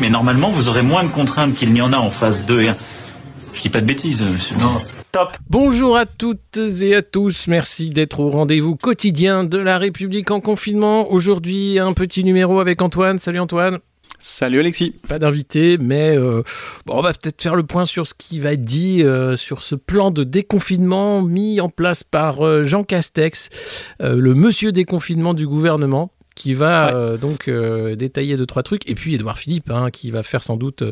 Mais normalement, vous aurez moins de contraintes qu'il n'y en a en phase 2 et 1. Je dis pas de bêtises, monsieur. Non. Top. Bonjour à toutes et à tous. Merci d'être au rendez-vous quotidien de la République en confinement. Aujourd'hui, un petit numéro avec Antoine. Salut Antoine. Salut Alexis. Pas d'invité, mais euh, on va peut-être faire le point sur ce qui va être dit euh, sur ce plan de déconfinement mis en place par euh, Jean Castex, le monsieur déconfinement du gouvernement qui va donc détailler deux trois trucs. Et puis Édouard Philippe hein, qui va faire sans doute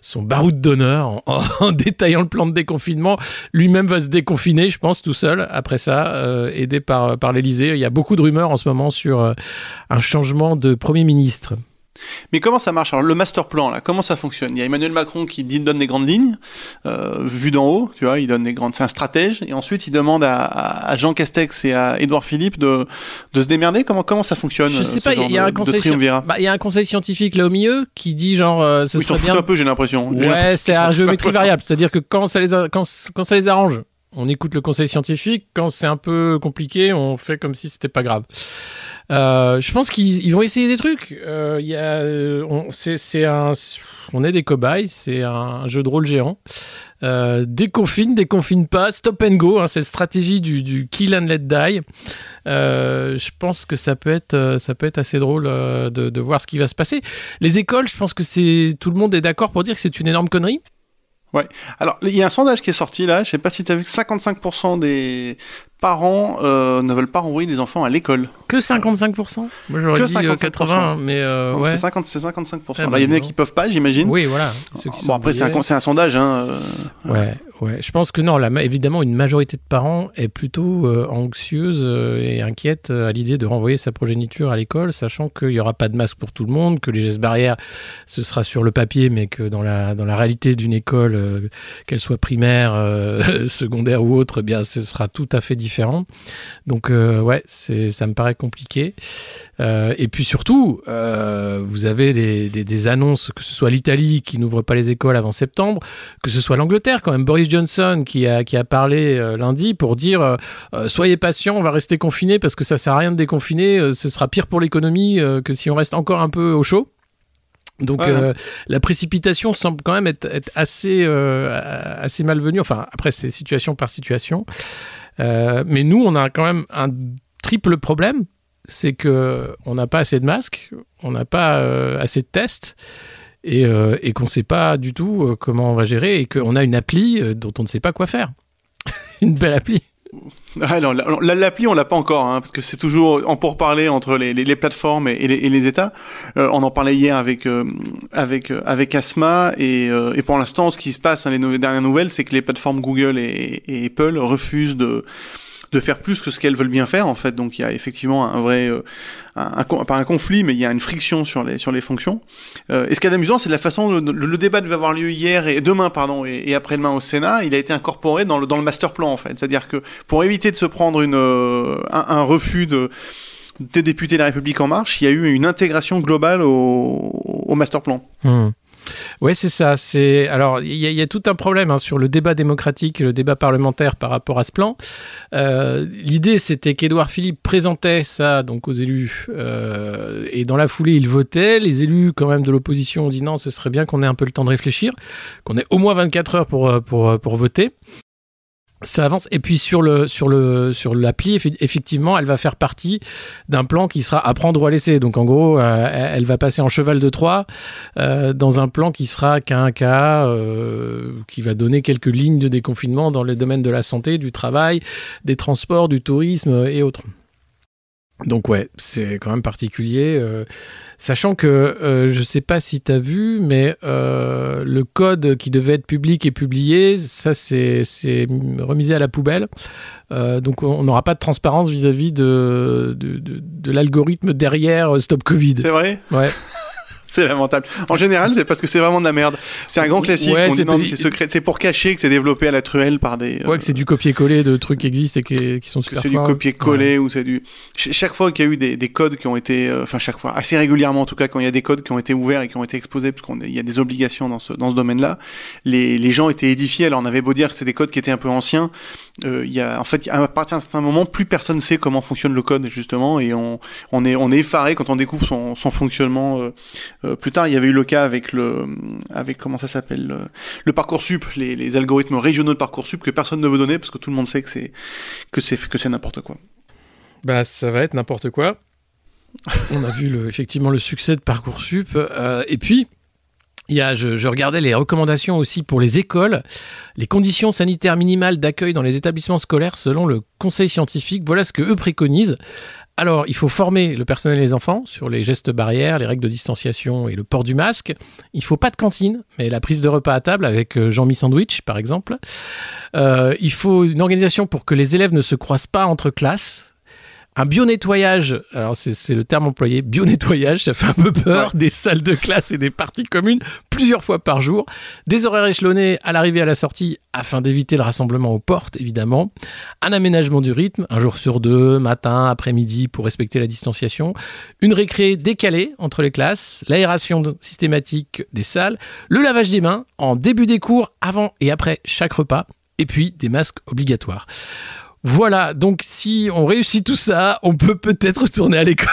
son baroud d'honneur en, détaillant le plan de déconfinement. Lui-même va se déconfiner je pense tout seul après ça aidé par par l'Élysée. Il y a beaucoup de rumeurs en ce moment sur un changement de premier ministre mais comment ça marche? Alors le master plan là, comment ça fonctionne? Il y a Emmanuel Macron qui donne des grandes lignes, euh, vu d'en haut, tu vois, il donne des grandes, c'est un stratège, et ensuite il demande à, Jean Castex et à Édouard Philippe de, de se démerder. Comment comment ça fonctionne Je sais pas, il y, a un conseil, bah, y a un conseil scientifique là au milieu qui dit genre euh, ce oui, serait bien. un peu, j'ai l'impression. Ouais, c'est à géométrie variable, c'est-à-dire que quand ça les quand, quand ça les arrange, on écoute le conseil scientifique. Quand c'est un peu compliqué, on fait comme si c'était pas grave. Euh, je pense qu'ils vont essayer des trucs. Euh, a, on, c'est, est des cobayes, c'est un jeu de rôle géant. Euh, déconfine, déconfine pas, stop and go, hein, cette stratégie du, kill and let die. Euh, je pense que ça peut être, assez drôle de, voir ce qui va se passer. Les écoles, je pense que tout le monde est d'accord pour dire que c'est une énorme connerie. Ouais. Alors, il y a un sondage qui est sorti là. Je sais pas si tu as vu que 55% des parents euh, ne veulent pas renvoyer des enfants à l'école. Que 55% Moi j'aurais dit 80, euh, mais euh, ouais. C'est 50, 55%. Eh là, il y en a ben, qui peuvent pas, j'imagine. Oui, voilà. bon, après, c'est un, un, sondage. Hein, ouais. Ouais, je pense que non, là, évidemment, une majorité de parents est plutôt euh, anxieuse euh, et inquiète euh, à l'idée de renvoyer sa progéniture à l'école, sachant qu'il n'y aura pas de masque pour tout le monde, que les gestes barrières, ce sera sur le papier, mais que dans la, dans la réalité d'une école, qu'elle soit primaire, secondaire ou autre, eh bien, ce sera tout à fait différent. Donc, ouais, ça me paraît compliqué. et puis surtout, vous avez des, des, annonces, que ce soit l'Italie qui n'ouvre pas les écoles avant septembre, que ce soit l'Angleterre quand même. Boris Johnson qui a, qui a parlé euh, lundi pour dire euh, euh, soyez patients, on va rester confinés parce que ça sert à rien de déconfiner, ce sera pire pour l'économie que si on reste encore un peu au chaud. Donc la précipitation semble quand même être, assez, assez malvenue. Enfin, après, c'est situation par situation. mais nous, on a quand même un triple problème. C'est que on n'a pas assez de masques, on n'a pas assez de tests euh, et, qu'on ne sait pas du tout euh, comment on va gérer et qu'on a une appli euh, dont on ne sait pas quoi faire. une belle appli. Ah l'appli, on l'a pas encore, hein, parce que c'est toujours en pourparler entre les, plateformes et, les, États. on en parlait hier avec avec Asma, et, pour l'instant, ce qui se passe, hein, les dernières nouvelles, c'est que les plateformes Google et Apple refusent de de faire plus que ce qu'elles veulent bien faire en fait. Donc il y a effectivement un vrai, euh, un, pas un conflit, mais il y a une friction sur les sur les fonctions. Euh, et ce qui est amusant, c'est la façon le, le, débat devait avoir lieu hier et demain pardon et, après-demain au Sénat, il a été incorporé dans le dans le master plan en fait. C'est-à-dire que pour éviter de se prendre une euh, un, refus de des députés de la République en marche, il y a eu une intégration globale au, au master plan. Hmm. Oui, c'est ça. C'est alors il y, a tout un problème hein, sur le débat démocratique, le débat parlementaire par rapport à ce plan. Euh, l'idée, c'était qu'Édouard Philippe présentait ça donc aux élus euh, et dans la foulée, il votait. Les élus, quand même, de l'opposition ont dit non, ce serait bien qu'on ait un peu le temps de réfléchir, qu'on ait au moins 24 heures pour, pour, pour voter ça avance. Et puis sur le sur le sur l'appli, effectivement, elle va faire partie d'un plan qui sera à prendre ou à laisser. Donc en gros, euh, elle va passer en cheval de Troie euh, dans un plan qui sera qu'un cas euh, qui va donner quelques lignes de déconfinement dans les domaines de la santé, du travail, des transports, du tourisme et autres. Donc ouais, c'est quand même particulier. Sachant que euh, je ne sais pas si tu as vu, mais euh, le code qui devait être public et publié, ça c'est remisé à la poubelle. Euh, donc on n'aura pas de transparence vis-à-vis de, de, de, l'algorithme derrière Stop Covid. C'est vrai? Ouais. C'est lamentable. En général, c'est parce que c'est vraiment de la merde. C'est un grand classique. Ouais, on dit c'est non, mais pas- c'est secret. C'est pour cacher que c'est développé à la truelle par des. euh, Ouais, que c'est du copier-coller de trucs qui existent et qui, qui sont super c'est du copier-coller ou c'est du. Ch- chaque fois qu'il y a eu des, des codes qui ont été, euh, enfin chaque fois, assez régulièrement en tout cas, quand il y a des codes qui ont été ouverts et qui ont été exposés, parce qu'il y a des obligations dans ce dans ce domaine-là, les les gens étaient édifiés. Alors on avait beau dire que c'est des codes qui étaient un peu anciens, euh, il y a en fait à partir d'un certain moment, plus personne sait comment fonctionne le code justement, et on on est on est effaré quand on découvre son son fonctionnement. Euh, plus tard, il y avait eu le cas avec le avec comment ça s'appelle le, le parcoursup, les les algorithmes régionaux de parcoursup que personne ne veut donner parce que tout le monde sait que c'est que c'est que c'est n'importe quoi. Bah, ça va être n'importe quoi. On a vu le, effectivement le succès de Parcoursup. euh, et puis, il y a, je, regardais les recommandations aussi pour les écoles. Les conditions sanitaires minimales d'accueil dans les établissements scolaires selon le conseil scientifique. Voilà ce que eux préconisent. Alors, il faut former le personnel et les enfants sur les gestes barrières, les règles de distanciation et le port du masque. Il faut pas de cantine, mais la prise de repas à table avec euh, Jean-Mi Sandwich, par exemple. Euh, il faut une organisation pour que les élèves ne se croisent pas entre classes. Un bio-nettoyage, alors c'est le terme employé, bio-nettoyage, ça fait un peu peur, des salles de classe et des parties communes plusieurs fois par jour, des horaires échelonnés à l'arrivée et à la sortie afin d'éviter le rassemblement aux portes, évidemment, un aménagement du rythme, un jour sur deux, matin, après-midi, pour respecter la distanciation, une récré décalée entre les classes, l'aération systématique des salles, le lavage des mains en début des cours, avant et après chaque repas, et puis des masques obligatoires. Voilà, donc si on réussit tout ça, on peut peut-être retourner à l'école.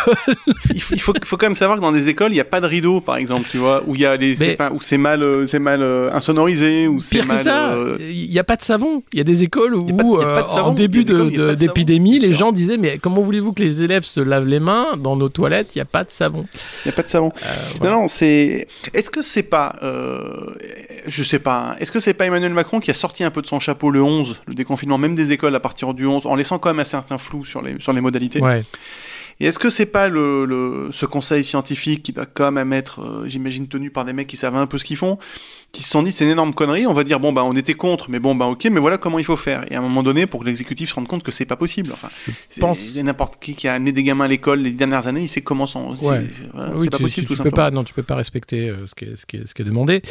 Il faut, il faut, faut quand même savoir que dans des écoles, il n'y a pas de rideau, par exemple, tu vois, où il y a les, c'est Mais- pas- où c'est mal, euh, c'est mal euh, insonorisé, ou c'est Pire mal. que ça, euh, il n'y a pas de savon. Il y a des écoles où, pas euh, savon. en début écoles de- savon, d'épidémie, les gens disaient mais comment voulez-vous que les élèves se lavent les mains dans nos toilettes Il n'y a pas de savon. Il n'y a pas de savon. voilà. Non, non, c'est. Est-ce que c'est pas. Euh... Je sais pas. hein. Est-ce que c'est pas Emmanuel Macron qui a sorti un peu de son chapeau le 11, le déconfinement même des écoles à partir du 11, en laissant quand même un certain flou sur les, sur les modalités. Et est-ce que c'est pas le, le, ce conseil scientifique qui doit quand même être, euh, j'imagine, tenu par des mecs qui savent un peu ce qu'ils font, qui se sont dit c'est une énorme connerie, on va dire bon bah on était contre, mais bon bah ok, mais voilà comment il faut faire. Et à un moment donné, pour que l'exécutif se rende compte que c'est pas possible. Enfin, pense- n'importe qui qui a amené des gamins à l'école les dernières années, il sait comment sont. Ouais. voilà, Oui, c'est pas tu, possible tu- tout tu peux pas, non, tu peux pas respecter euh, ce, qui est, ce, qui est, ce qui est demandé.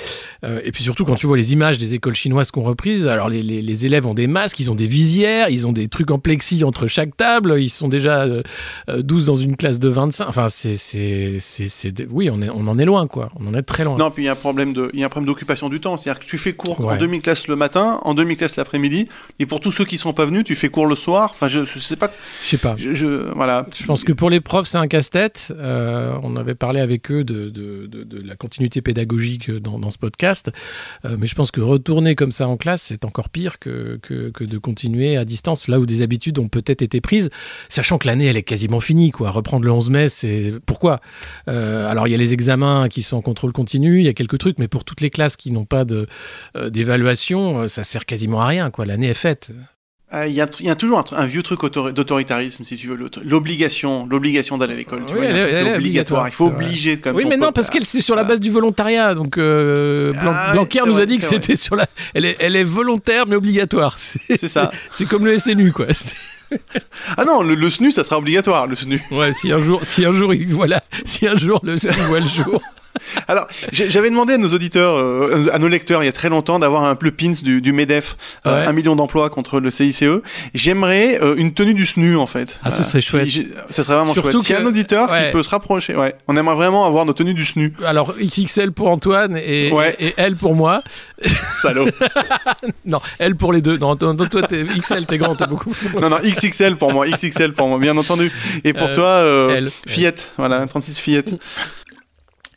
Euh, et puis surtout, quand tu vois les images des écoles chinoises qu'on reprise, alors les, les, les élèves ont des masques, ils ont des visières, ils ont des trucs en plexi entre chaque table, ils sont déjà euh, euh, 12 dans une classe de 25. Enfin, c'est, c'est, c'est, c'est- oui, on, est, on en est loin, quoi. On en est très loin. Non, puis il y a un problème de, il y a un problème d'occupation du temps. C'est-à-dire que tu fais cours en demi-classe le matin, en demi-classe l'après-midi, et pour tous ceux qui sont pas venus, tu fais cours le soir. Enfin, je, je sais pas. Je sais pas. Je, je- voilà. Je pense que pour les profs, c'est un casse-tête. Euh, on avait parlé avec eux de, de, de- de la continuité pédagogique dans, dans ce podcast. Euh, mais je pense que retourner comme ça en classe, c'est encore pire que, que, que de continuer à distance, là où des habitudes ont peut-être été prises, sachant que l'année, elle est quasiment finie. Quoi. Reprendre le 11 mai, c'est... Pourquoi? Euh, Alors, il y a les examens qui sont en contrôle continu, il y a quelques trucs, mais pour toutes les classes qui n'ont pas euh, d'évaluation, euh, ça sert quasiment à rien. Quoi. L'année est faite. Ah, Il y, tr- il y a toujours un, vieux truc autori- d'autoritarisme, si tu veux, l'obligation, l'obligation d'aller à l'école. Oui, y c'est obligatoire. Il faut obliger comme Oui, mais non, parce qu'elle c'est sur la à- base du volontariat. Donc euh, Blan- Ah Blanquer nous vrai, a dit que c'était sur la. Elle est, elle est volontaire mais obligatoire. C'est ça. C'est comme le SNU quoi. Ah non, le, le SNU, ça sera obligatoire, le SNU. Ouais, si un jour, si un jour, il- voilà, si un jour le SNU voit le jour. Alors, j'avais demandé à nos auditeurs, euh, à nos lecteurs, il y a très longtemps, d'avoir un peu pins du, du MEDEF, euh, un million d'emplois contre le CICE. J'aimerais euh, une tenue du SNU, en fait. Ah, ce serait chouette. ça serait vraiment Surtout chouette. S'il y a un auditeur ouais. qui peut se rapprocher, ouais. On aimerait vraiment avoir nos tenues du SNU. Alors XXL pour Antoine et, Ouais. et, elle pour moi. Salaud. Non, elle pour les deux. Non, toi, toi, t'es XL, t'es grand, t'es beaucoup. non, non, XXL pour moi, XXL pour moi, bien entendu. Et pour toi, fillette, voilà, 36 fillette.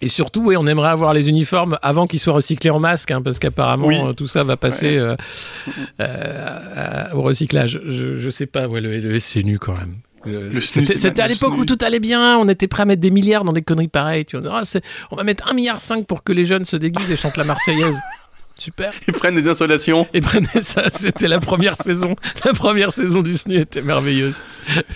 Et surtout, oui, on aimerait avoir les uniformes avant qu'ils soient recyclés en masque, hein, parce qu'apparemment Oui. euh, tout ça va passer euh, euh, au recyclage. Je, je sais pas, ouais, le, le SNU quand même. C'était c'est à l'époque où tout allait bien, on était prêt à mettre des milliards dans des conneries pareilles. Tu vois, Ah, c'est- on va mettre un milliard cinq pour que les jeunes se déguisent et chantent la Marseillaise. super. Ils prennent des installations. Ils prennent ça, c'était la première saison. La première saison du SNU était merveilleuse.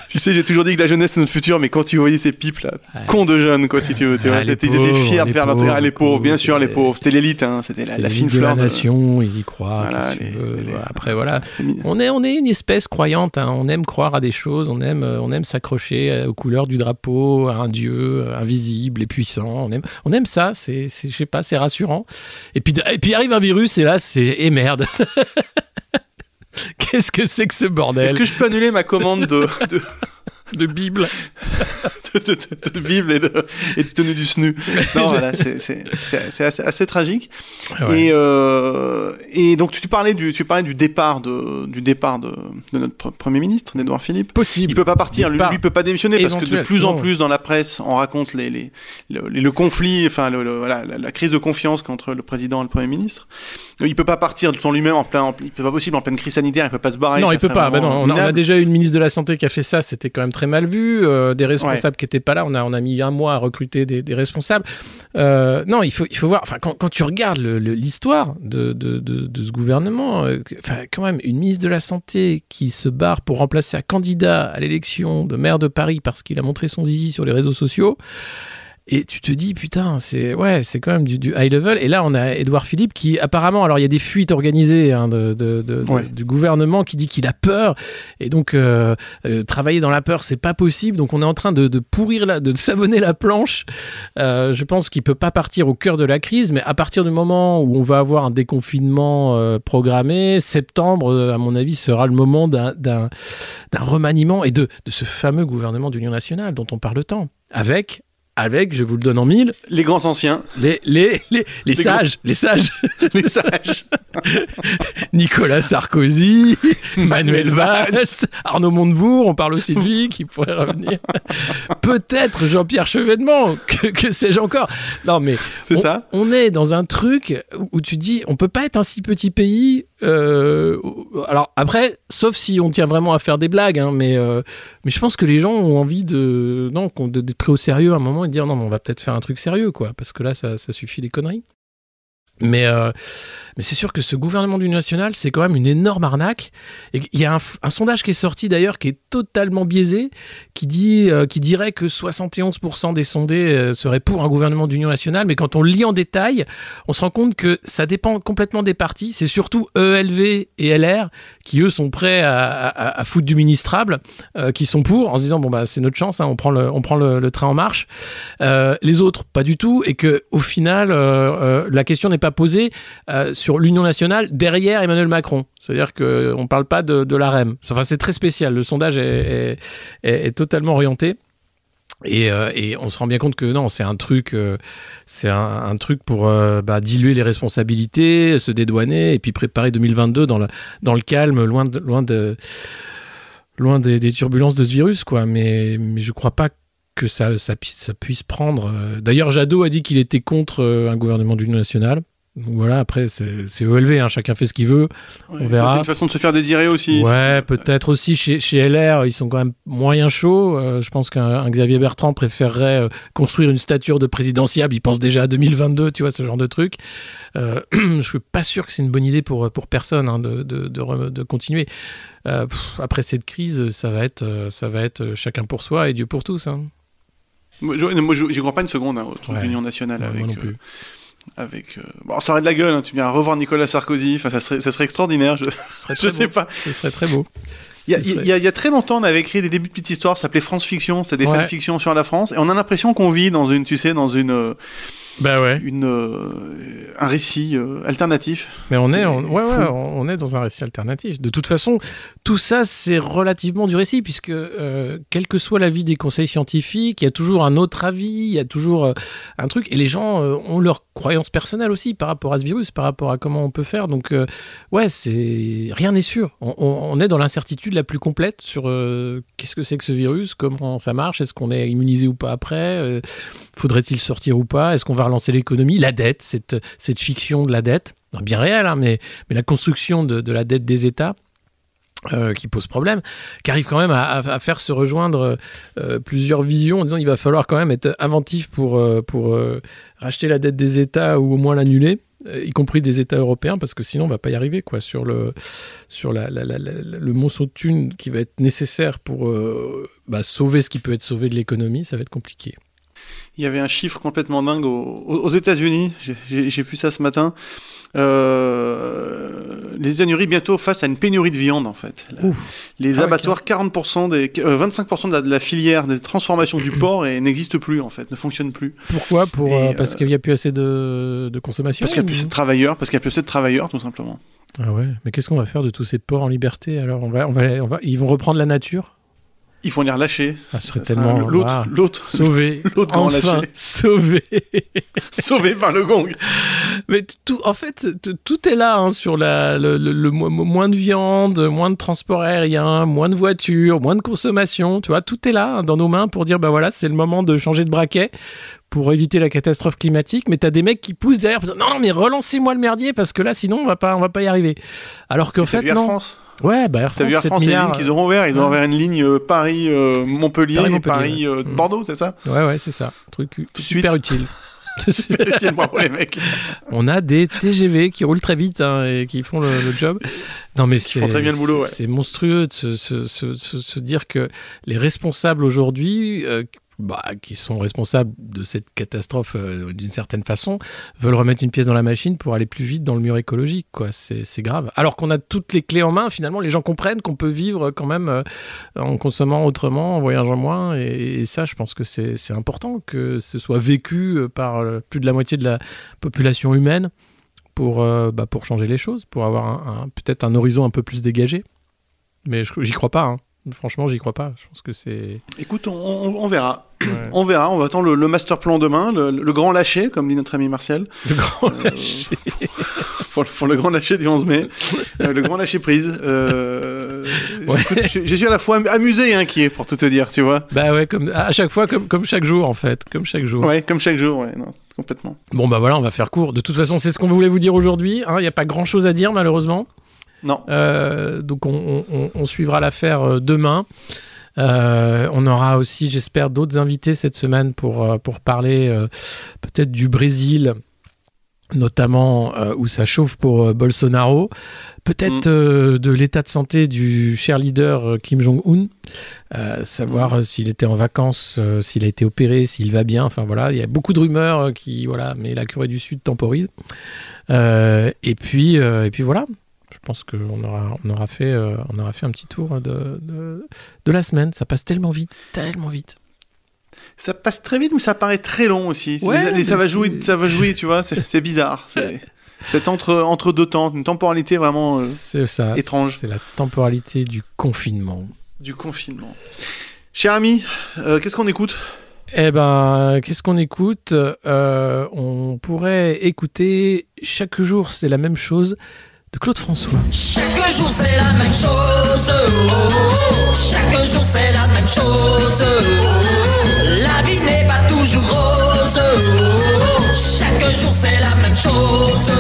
Tu sais, j'ai toujours dit que la jeunesse c'est notre futur, mais quand tu voyais ces pipes là, cons de jeunes quoi, si tu veux, tu vois, Ah, c'était- ils étaient fiers de faire leur Ah, les pauvres, bien sûr, les pauvres. C'était l'élite, hein, c'était la, la fine de la fleur. de- nation, ils y croient. Voilà, les- Après, voilà. On est, on est une espèce croyante, hein. on aime croire à des choses, on aime, euh, on aime s'accrocher euh, aux couleurs du drapeau, à un dieu euh, invisible et puissant. On aime, on aime ça, c'est, c'est- je sais pas, c'est rassurant. Et puis, et puis arrive un et là, c'est merde. Qu'est-ce que c'est que ce bordel? Est-ce que je peux annuler ma commande de, de, de Bible de, de- de- de Bible et de, et tenue du SNU Non, voilà, c'est assez, assez tragique. Ouais. Et, euh, et donc tu parlais du, tu parlais du départ de, du départ de, notre pre- premier ministre, d'Edouard Philippe. Possible. Il peut pas partir, lui, Départ. lui peut pas démissionner parce que de plus en plus dans la presse, on raconte les, les, le, le conflit, enfin le, le- voilà, la, la crise de confiance entre le président et le premier ministre. Il peut pas partir de son lui-même en plein, en- il peut pas possible en pleine crise sanitaire, il peut pas se barrer. non, il peut pas. Non, on, a, on a déjà eu une ministre de la Santé qui a fait ça, c'était quand même très mal vu. euh, des responsables qui n'étaient pas là, on a, on a mis un mois à recruter des, des responsables. Euh, non, il faut, il faut voir, enfin, quand, quand tu regardes l'histoire de, de, de, de ce gouvernement, euh, enfin, quand même, une ministre de la Santé qui se barre pour remplacer un candidat à l'élection de maire de Paris parce qu'il a montré son zizi sur les réseaux sociaux. Et tu te dis, putain, c'est ouais, c'est quand même du, du high level. Et là, on a Édouard Philippe qui, apparemment, alors il y a des fuites organisées hein, de, de- de- de- Ouais. du gouvernement qui dit qu'il a peur. Et donc, euh, euh, travailler dans la peur, c'est pas possible. Donc, on est en train de, pourrir, la, de savonner la planche. Euh, je pense qu'il peut pas partir au cœur de la crise, mais à partir du moment où on va avoir un déconfinement programmé, septembre, à mon avis, sera le moment d'un remaniement et de, de ce fameux gouvernement d'union nationale dont on parle tant. Avec, avec, je vous le donne en mille, Les grands anciens, les, les, les, les sages, les sages. les sages. Nicolas Sarkozy, Manuel Valls, Arnaud Montebourg, on parle aussi de lui qui pourrait revenir. Peut-être Jean-Pierre Chevènement, que, que sais-je encore. Non mais C'est on, ça. on est dans un truc où- où tu dis on peut pas être un si petit pays. Euh, alors après, sauf si on tient vraiment à faire des blagues, hein, mais euh, mais je pense que les gens ont envie de non d'être pris au sérieux à un moment et de dire non mais on va peut-être faire un truc sérieux quoi parce que là ça, ça suffit les conneries. Mais, euh, mais c'est sûr que ce gouvernement du national, c'est quand même une énorme arnaque. Il y a un, sondage qui est sorti d'ailleurs qui est totalement biaisé, qui, dit, euh, qui dirait que 71% des sondés euh, seraient pour un gouvernement d'union nationale. Mais quand on lit en détail, on se rend compte que ça dépend complètement des partis. C'est surtout ELV et LR qui, eux, sont prêts à, foutre du ministrable, euh, qui sont pour, en se disant, bon, bah, c'est notre chance, hein, on prend, le, on prend le, train en marche. Les autres, pas du tout. Et que au final, la question n'est pas posée sur l'Union nationale derrière Emmanuel Macron. C'est-à-dire qu'on ne parle pas de, de la REM. Enfin, c'est très spécial. Le sondage est, totalement orienté. Et, euh, et on se rend bien compte que non, c'est un truc, euh, c'est un, truc pour euh, bah, diluer les responsabilités, se dédouaner et puis préparer 2022 dans le, calme, loin de, loin de, loin des, turbulences de ce virus, quoi. Mais, mais je crois pas que ça, ça, pu- ça puisse prendre. euh. D'ailleurs, Jadot a dit qu'il était contre euh, un gouvernement d'union nationale. Voilà, après, c'est ELV, hein, chacun fait ce qu'il veut. Ouais, verra. C'est une façon de se faire désirer aussi. Ouais, peut-être aussi chez, chez LR, ils sont quand même moyen chauds. Euh, je pense qu'un un Xavier Bertrand préférerait euh, construire une stature de présidentiable. Il pense déjà à 2022, tu vois, ce genre de truc. Euh, je suis pas sûr que c'est une bonne idée pour, pour personne hein, de, de, de, continuer. Euh, pff, après cette crise, ça va être, euh, ça va être euh, chacun pour soi et Dieu pour tous. Hein. Moi, j'y crois pas une seconde hein, au truc Ouais. d'union nationale avec. non euh, plus. Avec euh, bon, ça aurait de la gueule. Hein, tu viens revoir Nicolas Sarkozy. Enfin, ça serait, ça serait extraordinaire. Je, serait je sais beau. pas. Ce serait très beau. Il y, a, serait- il y a- il y a très longtemps, on avait écrit des débuts de petites histoires. Ça s'appelait France Fiction. C'était des Ouais. fanfictions sur la France. Et on a l'impression qu'on vit dans une, tu sais, dans une, euh, Bah ouais. une, euh, un récit euh, alternatif. Mais on est, on, ouais, on est dans un récit alternatif. De toute façon, tout ça, c'est relativement du récit, puisque euh, quel que soit l'avis des conseils scientifiques, il y a toujours un autre avis, il y a toujours un truc, et les gens ont leurs croyances personnelles aussi par rapport à ce virus, par rapport à comment on peut faire. Donc, ouais, c'est rien n'est sûr. On, est dans l'incertitude la plus complète sur qu'est-ce que c'est que ce virus, comment ça marche, est-ce qu'on est immunisé ou pas après, faudrait-il sortir ou pas, est-ce qu'on va relancer l'économie, la dette, cette, cette fiction de la dette bien réelle, hein, mais, mais la construction de, la dette des États. euh, qui pose problème, qui arrive quand même à, faire se rejoindre euh, plusieurs visions en disant il va falloir quand même être inventif pour, euh, pour racheter la dette des États ou au moins l'annuler. y compris des États européens, parce que sinon on va pas y arriver quoi sur le sur la, le monceau de thunes qui va être nécessaire pour bah, sauver ce qui peut être sauvé de l'économie, ça va être compliqué. Il y avait un chiffre complètement dingue aux, aux États-Unis. J'ai- vu ça ce matin. Euh, les États-Unis bientôt face à une pénurie de viande en fait. Ouf. Les Ah abattoirs, 40% des, euh, 25% de la, de la filière des transformations du porc et n'existe plus en fait, ne fonctionne plus. Pourquoi? Pour euh, parce qu'il n'y a plus assez de, de consommation. Parce qu'il n'y a plus assez de travailleurs, parce qu'il n'y a plus assez de travailleurs tout simplement. Ah ouais. Mais qu'est-ce qu'on va faire de tous ces porcs en liberté? Alors on va, on va, on va, ils vont reprendre la nature? Il faut les relâcher. Ah, ce serait tellement l'autre, ah, l'autre, sauvé, l'autre grand enfin sauvé. sauvé par le gong. Mais tout, en fait, tout est là hein, sur la, le, le- le mo- mo- moins de viande, moins de transport aérien, moins de voitures, moins de consommation. Tu vois, tout est là hein, dans nos mains pour dire bah voilà, c'est le moment de changer de braquet pour éviter la catastrophe climatique. Mais t'as des mecs qui poussent derrière. pour dire, Non, non, mais relancez-moi le merdier parce que là, sinon, on va pas, on va pas y arriver. Alors qu'en fait, vu non. France? Ouais, bah Air T'as vu Air 7 France, il y a une milliards, ligne qu'ils auront ouvert. Ils ont Ouais. ouvert une ligne euh, Paris-Montpellier et Paris-Montpellier, Paris, euh, ouais. Mm. Bordeaux, c'est ça Ouais, ouais, c'est ça. Truc de super utile. Bravo les mecs. On a des TGV qui roulent très vite hein, et qui font le, le job. Non mais c'est font très bien le boulot, ouais. c'est monstrueux de se, se- se- se- se dire que les responsables aujourd'hui, euh, bah, qui sont responsables de cette catastrophe euh, d'une certaine façon, veulent remettre une pièce dans la machine pour aller plus vite dans le mur écologique. quoi. C'est grave. Alors qu'on a toutes les clés en main, finalement, les gens comprennent qu'on peut vivre quand même euh, en consommant autrement, en voyageant moins. Et, ça, je pense que c'est important que ce soit vécu euh, par plus de la moitié de la population humaine pour, bah, pour changer les choses, pour avoir un- peut-être un horizon un peu plus dégagé. Mais je- j'y crois pas. hein. Franchement, j'y crois pas. Je pense que c'est. Écoute, on, on- on verra. Ouais. On verra. On va attendre le, le master plan demain, le, le grand lâcher, comme dit notre ami Martial. Le grand Euh, pour, le- pour le grand lâcher du 11 mai. Euh, le grand lâcher prise. Euh, Ouais. écoute, je, je suis à la fois amusé et inquiet, pour tout te dire, tu vois. Bah ouais, comme, à chaque fois, comme, comme chaque jour, en fait. Comme chaque jour. Ouais, comme chaque jour, ouais, non, complètement. Bon, bah voilà, on va faire court. De toute façon, c'est ce qu'on voulait vous dire aujourd'hui. hein. Il n'y a pas grand chose à dire, malheureusement. Non. Euh, donc, on, on- on suivra l'affaire euh, demain. Euh, on aura aussi, j'espère, d'autres invités cette semaine pour, pour parler euh, peut-être du Brésil, notamment euh, où ça chauffe pour Bolsonaro. Peut-être Mm. de l'état de santé du cher leader Kim Jong-un. Savoir s'il était en vacances, s'il a été opéré, s'il va bien. Enfin voilà, il y a beaucoup de rumeurs qui, voilà, mais la Corée du Sud temporise. Et puis, et puis voilà. Je pense qu'on aura, on aura fait, euh, on aura fait un petit tour de, de, de la semaine. Ça passe tellement vite, tellement vite. Ça passe très vite, mais ça paraît très long aussi. Ouais, Les- ça va jouer, ça va jouer, tu vois. C'est bizarre. C'est entre entre deux temps, une temporalité vraiment euh, ça. étrange. C'est la temporalité du confinement. du confinement. Cher ami, euh, qu'est-ce qu'on écoute? Eh ben, qu'est-ce qu'on écoute? Euh, On pourrait écouter chaque jour, c'est la même chose de Claude François. Chaque jour c'est la même chose. oh. Chaque jour c'est la même chose. oh. La vie n'est pas toujours rose. oh. Chaque jour c'est la même chose.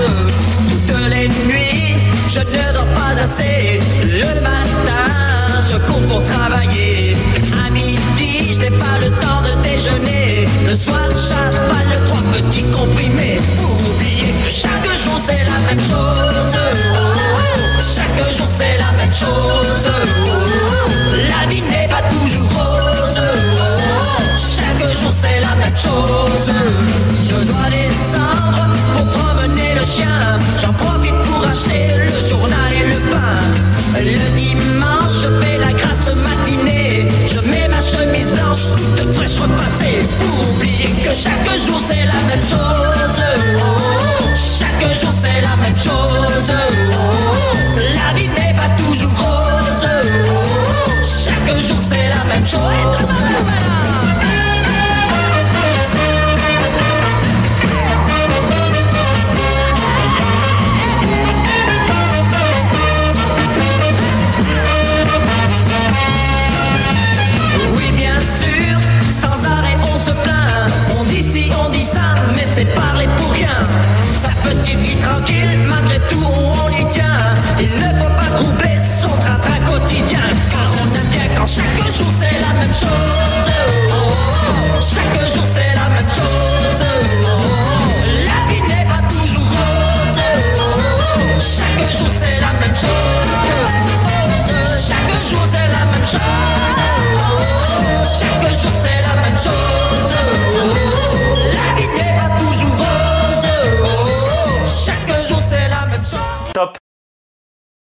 Toutes les nuits, je ne dors pas assez. Le matin, je cours pour travailler. À midi, je n'ai pas le temps de déjeuner. Le soir, j'avale trois petits comprimés. Chaque jour c'est la même chose. Chaque jour c'est la même chose. La vie n'est pas toujours rose. Chaque jour c'est la même chose. Je dois descendre pour promener le chien. J'en profite pour acheter le journal et le pain. Le dimanche, je fais la grasse matinée. Je mets ma chemise blanche toute fraîche repassée. Pour oublier que chaque jour c'est la même chose. La même chose. La vie n'est pas toujours rose. Chaque jour c'est la même chose. Oui, bien sûr, sans arrêt on se plaint. On dit ci, on dit ça, mais c'est parler malgré tout, on y tient. Il ne faut pas troubler son train-train quotidien. Car on aime bien quand chaque jour c'est la même chose. Oh, oh, oh.